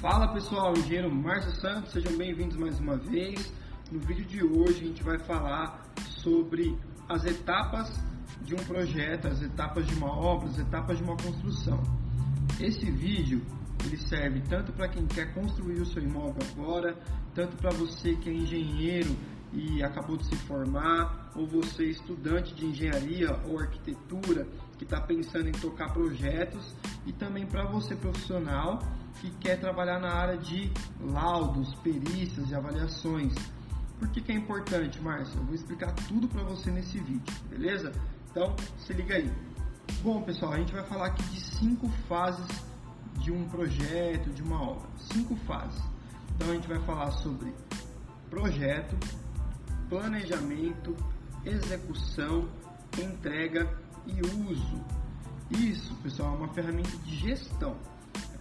Fala pessoal, engenheiro Márcio Santos, sejam bem-vindos mais uma vez. No vídeo de hoje a gente vai falar sobre as etapas de um projeto, as etapas de uma obra, as etapas de uma construção. Esse vídeo ele serve tanto para quem quer construir o seu imóvel agora, tanto para você que é engenheiro e acabou de se formar, ou você estudante de engenharia ou arquitetura que está pensando em tocar projetos, e também para você profissional que quer trabalhar na área de laudos, perícias e avaliações. Por que, que é importante, Márcio? Eu vou explicar tudo para você nesse vídeo, beleza? Então, se liga aí. Bom, pessoal, a gente vai falar aqui de cinco fases de um projeto, de uma obra. Cinco fases. Então, a gente vai falar sobre projeto, planejamento, execução, entrega e uso. Isso, pessoal, é uma ferramenta de gestão.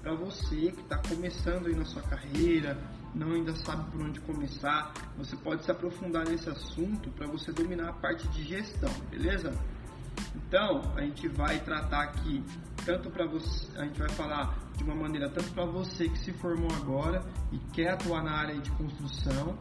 Para você que está começando aí na sua carreira, não ainda sabe por onde começar, você pode se aprofundar nesse assunto para você dominar a parte de gestão, beleza? Então, a gente vai tratar aqui tanto para você, a gente vai falar de uma maneira tanto para você que se formou agora e quer atuar na área de construção,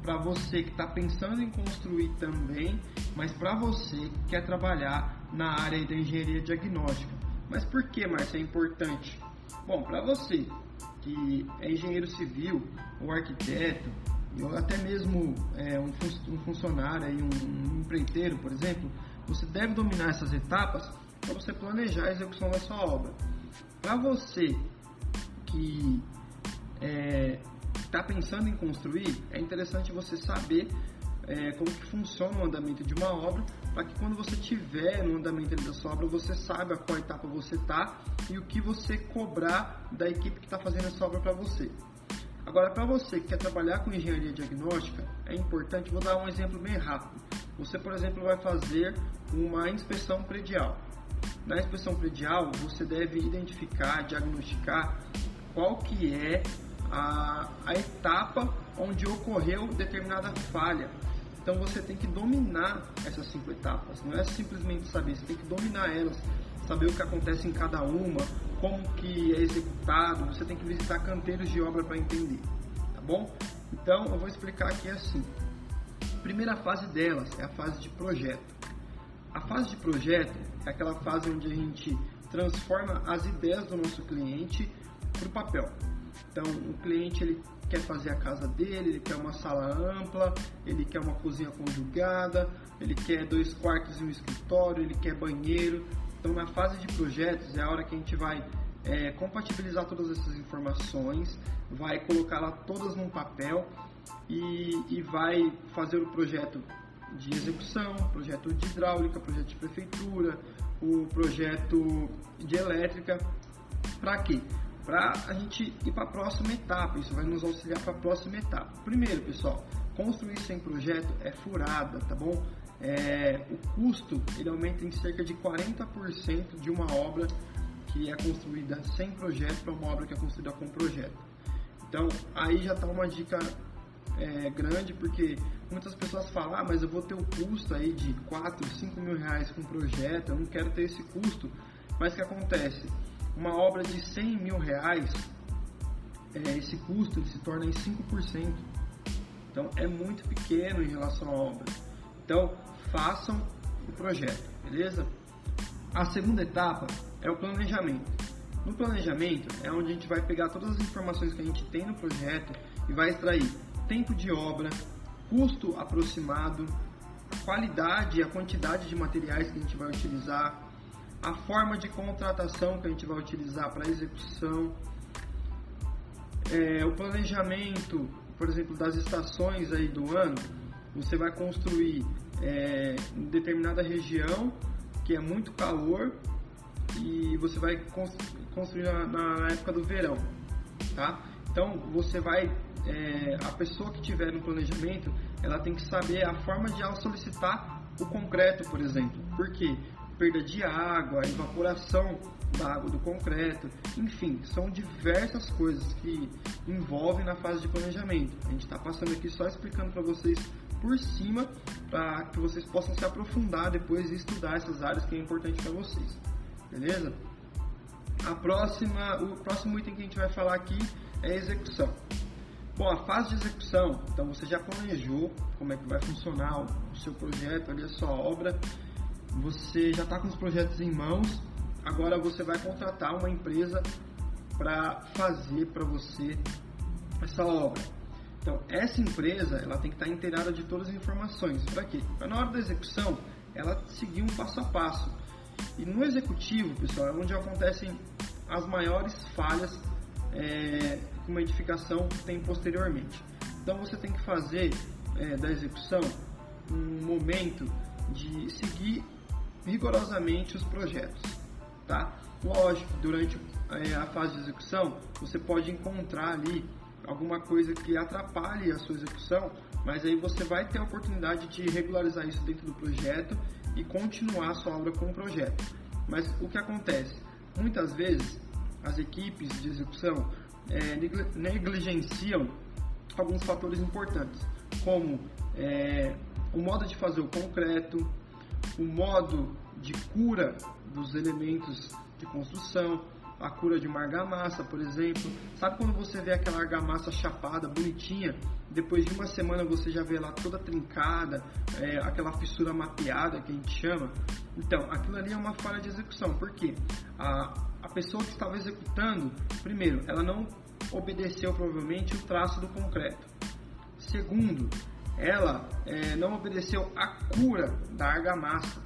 para você que está pensando em construir também, mas para você que quer trabalhar na área da engenharia diagnóstica. Mas por que, Márcio, é importante? Bom, para você que é engenheiro civil ou arquiteto, ou até mesmo é, um, um, funcionário, aí, um, um empreiteiro, por exemplo, você deve dominar essas etapas para você planejar a execução da sua obra. Para você que é, está pensando em construir, é interessante você saber é, como que funciona o andamento de uma obra, para que quando você tiver no andamento da sua obra, você saiba qual etapa você está e o que você cobrar da equipe que está fazendo essa obra para você. Agora, para você que quer trabalhar com engenharia diagnóstica, é importante, vou dar um exemplo bem rápido. Você, por exemplo, vai fazer uma inspeção predial. Na inspeção predial, você deve identificar, diagnosticar qual que é a, a etapa onde ocorreu determinada falha. Então você tem que dominar essas cinco etapas, não é simplesmente saber, você tem que dominar elas, saber o que acontece em cada uma, como que é executado, você tem que visitar canteiros de obra para entender, tá bom? Então eu vou explicar aqui assim. A primeira fase delas é a fase de projeto. A fase de projeto é aquela fase onde a gente transforma as ideias do nosso cliente para o papel. Então, o cliente ele quer fazer a casa dele, ele quer uma sala ampla, ele quer uma cozinha conjugada, ele quer dois quartos e um escritório, ele quer banheiro. Então, na fase de projetos é a hora que a gente vai é, compatibilizar todas essas informações, vai colocá-las todas num papel e, e vai fazer o projeto de execução, projeto de hidráulica, projeto de prefeitura, o projeto de elétrica. Para quê? Para a gente ir para a próxima etapa. Isso vai nos auxiliar para a próxima etapa. Primeiro, pessoal, construir sem projeto é furada, tá bom? É, o custo ele aumenta em cerca de 40% de uma obra que é construída sem projeto para uma obra que é construída com projeto. Então, aí já está uma dica é, grande, porque muitas pessoas falam, ah, mas eu vou ter um custo aí de 4, 5 mil reais com projeto, eu não quero ter esse custo. Mas o que acontece? Uma obra de 100 mil reais, é, esse custo se torna em 5%. Então é muito pequeno em relação à obra. Então façam o projeto, beleza? A segunda etapa é o planejamento. No planejamento é onde a gente vai pegar todas as informações que a gente tem no projeto e vai extrair tempo de obra, custo aproximado, a qualidade e a quantidade de materiais que a gente vai utilizar, a forma de contratação que a gente vai utilizar para execução, é, o planejamento, por exemplo, das estações aí do ano, você vai construir é, em determinada região que é muito calor e você vai construir na, na época do verão, tá? Então você vai, é, a pessoa que tiver no planejamento, ela tem que saber a forma de ela solicitar o concreto, por exemplo. Por quê? Perda de água, evaporação da água do concreto, enfim, são diversas coisas que envolvem na fase de planejamento. A gente está passando aqui só explicando para vocês por cima, para que vocês possam se aprofundar depois e estudar essas áreas que é importante para vocês, beleza? A próxima, o próximo item que a gente vai falar aqui é execução. Bom, a fase de execução, então você já planejou como é que vai funcionar o seu projeto, ali a sua obra, você já está com os projetos em mãos, agora você vai contratar uma empresa para fazer para você essa obra. Então, essa empresa ela tem que estar inteirada de todas as informações. Para quê? Para na hora da execução, ela seguir um passo a passo. E no executivo, pessoal, é onde acontecem as maiores falhas é, que uma edificação tem posteriormente. Então, você tem que fazer é, da execução um momento de seguir rigorosamente os projetos, tá? Lógico, durante é, a fase de execução, você pode encontrar ali alguma coisa que atrapalhe a sua execução, mas aí você vai ter a oportunidade de regularizar isso dentro do projeto e continuar a sua obra com o projeto. Mas o que acontece? Muitas vezes as equipes de execução é, negligenciam alguns fatores importantes, como é, o modo de fazer o concreto, o modo de cura dos elementos de construção, a cura de uma argamassa, por exemplo. Sabe quando você vê aquela argamassa chapada, bonitinha, depois de uma semana você já vê ela toda trincada, é, aquela fissura mapeada que a gente chama? Então, aquilo ali é uma falha de execução, porque a, a pessoa que estava executando, primeiro, ela não obedeceu provavelmente o traço do concreto. Segundo, ela é, não obedeceu a cura da argamassa,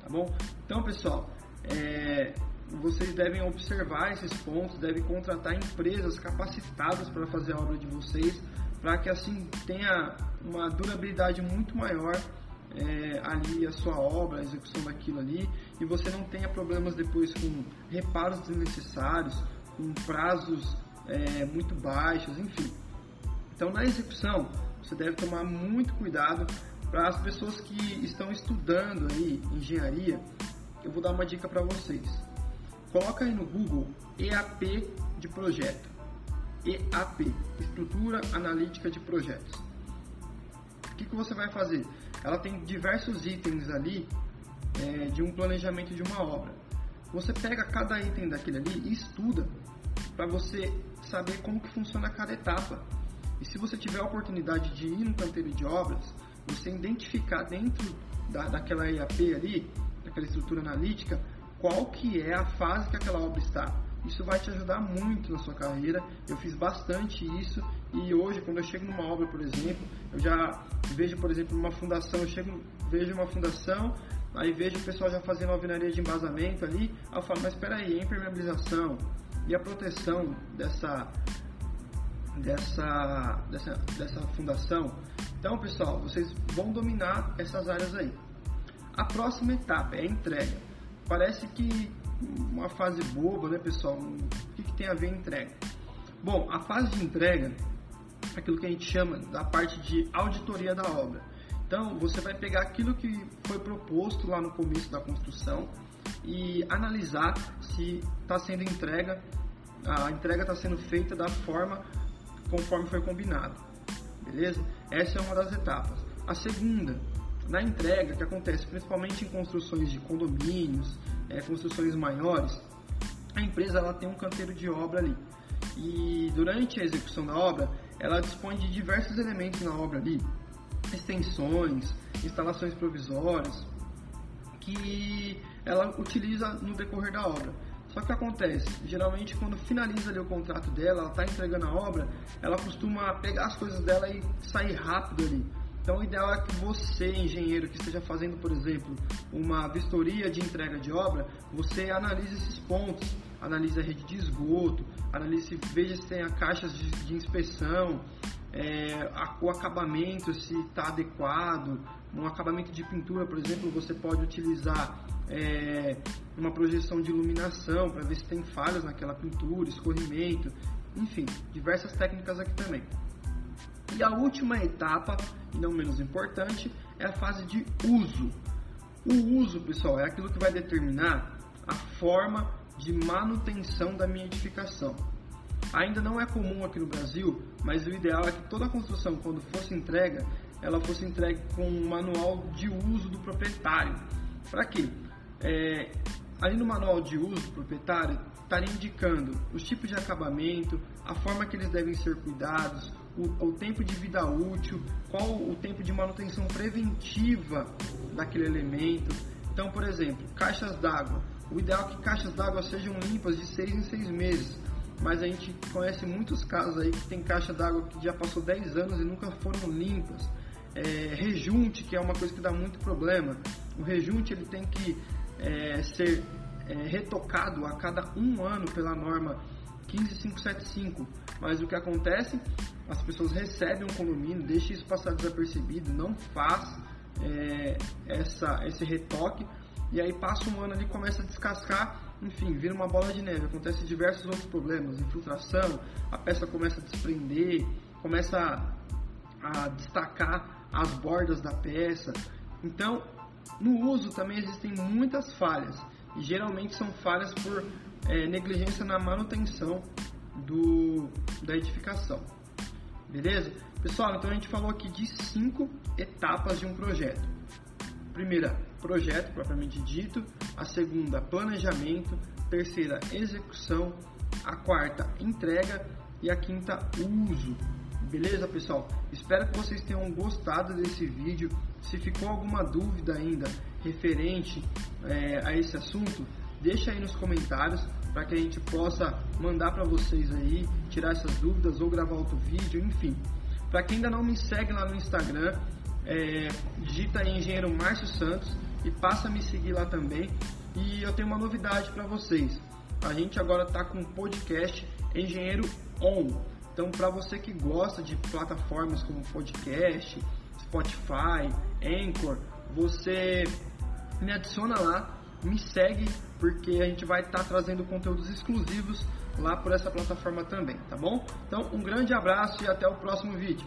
tá bom? Então, pessoal, é, vocês devem observar esses pontos, devem contratar empresas capacitadas para fazer a obra de vocês, para que assim tenha uma durabilidade muito maior é, ali a sua obra, a execução daquilo ali, e você não tenha problemas depois com reparos desnecessários, com prazos é, muito baixos, enfim. Então, na execução, você deve tomar muito cuidado para as pessoas que estão estudando aí engenharia. Eu vou dar uma dica para vocês Coloca aí no Google EAP de projeto. EAP, Estrutura Analítica de Projetos. O que, que você vai fazer? Ela tem diversos itens ali é, de um planejamento de uma obra. Você pega cada item daquele ali e estuda para você saber como que funciona cada etapa. E se você tiver a oportunidade de ir no canteiro de obras, você identificar dentro da, daquela EAP ali, daquela estrutura analítica, qual que é a fase que aquela obra está. Isso vai te ajudar muito na sua carreira. Eu fiz bastante isso e hoje, quando eu chego numa obra, por exemplo, eu já vejo, por exemplo, uma fundação, eu chego, vejo uma fundação, aí vejo o pessoal já fazendo alvenaria de embasamento ali, aí eu falo, mas espera aí, a impermeabilização e a proteção dessa dessa, dessa, dessa fundação. Então, pessoal, vocês vão dominar essas áreas aí. A próxima etapa é a entrega. Parece que uma fase boba, né, pessoal? O que, que tem a ver entrega? Bom, a fase de entrega é aquilo que a gente chama da parte de auditoria da obra. Então, você vai pegar aquilo que foi proposto lá no começo da construção e analisar se está sendo entrega, a entrega está sendo feita da forma conforme foi combinado. Beleza? Essa é uma das etapas. A segunda na entrega, que acontece principalmente em construções de condomínios, é, construções maiores, a empresa ela tem um canteiro de obra ali. E durante a execução da obra, ela dispõe de diversos elementos na obra ali, extensões, instalações provisórias, que ela utiliza no decorrer da obra. Só que acontece, geralmente quando finaliza ali o contrato dela, ela está entregando a obra, ela costuma pegar as coisas dela e sair rápido ali. Então, o ideal é que você, engenheiro, que esteja fazendo, por exemplo, uma vistoria de entrega de obra, você analise esses pontos, analise a rede de esgoto, analise, veja se tem caixas de, de inspeção, é, o acabamento, se está adequado, um acabamento de pintura, por exemplo, você pode utilizar é, uma projeção de iluminação para ver se tem falhas naquela pintura, escorrimento, enfim, diversas técnicas aqui também. E a última etapa, e não menos importante, é a fase de uso. O uso, pessoal, é aquilo que vai determinar a forma de manutenção da minha edificação. Ainda não é comum aqui no Brasil, mas o ideal é que toda construção, quando fosse entrega, ela fosse entregue com um manual de uso do proprietário. Para quê? É, ali no manual de uso do proprietário estaria indicando os tipos de acabamento, a forma que eles devem ser cuidados, o, o, tempo de vida útil, qual o tempo de manutenção preventiva daquele elemento. Então, por exemplo, caixas d'água. O ideal é que caixas d'água sejam limpas de 6 em 6 meses, mas a gente conhece muitos casos aí que tem caixa d'água que já passou 10 anos e nunca foram limpas. É, rejunte, que é uma coisa que dá muito problema. O rejunte ele tem que é, ser é, retocado a cada um ano pela norma 15575. Mas o que acontece? As pessoas recebem um condomínio, deixam isso passar desapercebido, não faz é, essa, esse retoque e aí passa um ano ali começa a descascar, enfim, vira uma bola de neve. Acontece diversos outros problemas, infiltração, a peça começa a desprender, começa a, a destacar as bordas da peça. Então, no uso também existem muitas falhas e geralmente são falhas por é, negligência na manutenção do, da edificação. Beleza? Pessoal, então a gente falou aqui de cinco etapas de um projeto. Primeira, projeto propriamente dito. A segunda, planejamento. Terceira, execução. A quarta, entrega. E a quinta, uso. Beleza, pessoal? Espero que vocês tenham gostado desse vídeo. Se ficou alguma dúvida ainda referente é, a esse assunto, deixa aí nos comentários para que a gente possa mandar para vocês aí, tirar essas dúvidas ou gravar outro vídeo, enfim. Para quem ainda não me segue lá no Instagram, é, digita aí Engenheiro Márcio Santos e passa a me seguir lá também. E eu tenho uma novidade para vocês. A gente agora está com o podcast Engenheiro On. Então, para você que gosta de plataformas como podcast, Spotify, Anchor, você me adiciona lá, me segue, porque a gente vai estar tá trazendo conteúdos exclusivos lá por essa plataforma também, tá bom? Então, um grande abraço e até o próximo vídeo.